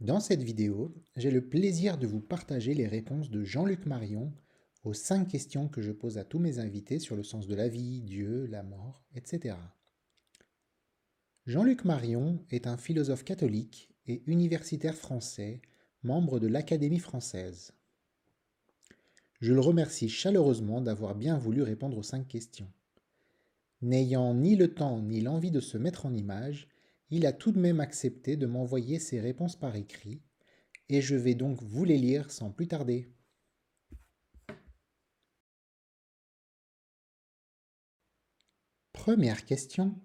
Dans cette vidéo, j'ai le plaisir de vous partager les réponses de Jean-Luc Marion aux cinq questions que je pose à tous mes invités sur le sens de la vie, Dieu, la mort, etc. Jean-Luc Marion est un philosophe catholique et universitaire français, membre de l'Académie française. Je le remercie chaleureusement d'avoir bien voulu répondre aux cinq questions. N'ayant ni le temps ni l'envie de se mettre en image, il a tout de même accepté de m'envoyer ses réponses par écrit, et je vais donc vous les lire sans plus tarder. Première question.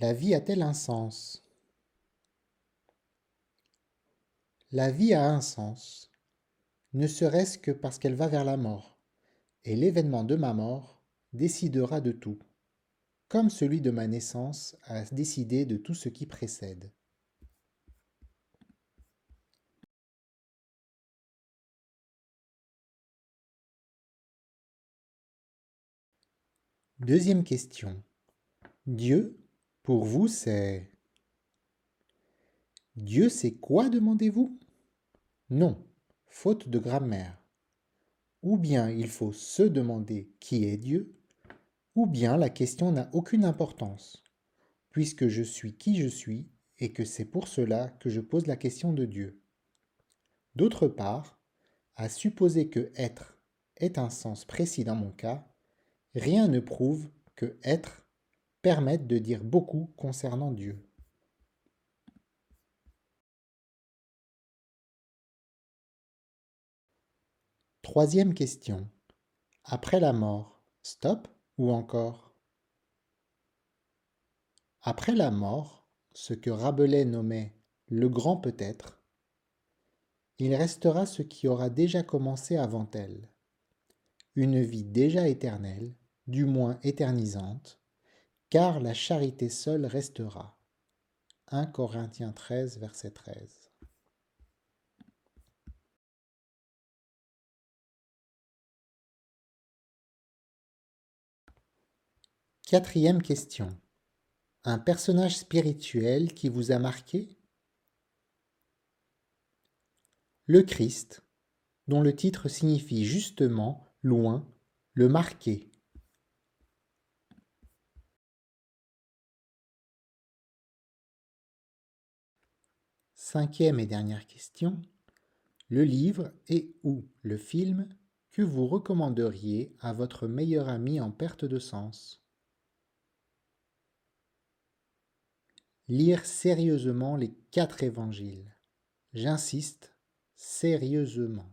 La vie a-t-elle un sens? La vie a un sens, ne serait-ce que parce qu'elle va vers la mort, et l'événement de ma mort décidera de tout comme celui de ma naissance, a décidé de tout ce qui précède. Deuxième question. Dieu, pour vous, c'est... Dieu, c'est quoi, demandez-vous? Non, faute de grammaire. Ou bien il faut se demander qui est Dieu, ou bien la question n'a aucune importance, puisque je suis qui je suis et que c'est pour cela que je pose la question de Dieu. D'autre part, à supposer que être ait un sens précis dans mon cas, rien ne prouve que être permette de dire beaucoup concernant Dieu. Troisième question. Après la mort, stop ou encore Après la mort, ce que Rabelais nommait le grand peut-être, il restera ce qui aura déjà commencé avant elle, une vie déjà éternelle, du moins éternisante, car la charité seule restera. 1 Corinthiens 13, verset 13. Quatrième question. Un personnage spirituel qui vous a marqué? Le Christ, dont le titre signifie justement, loin, le marqué. Cinquième et dernière question. Le livre et ou le film que vous recommanderiez à votre meilleur ami en perte de sens? Lire sérieusement les quatre évangiles. J'insiste, sérieusement.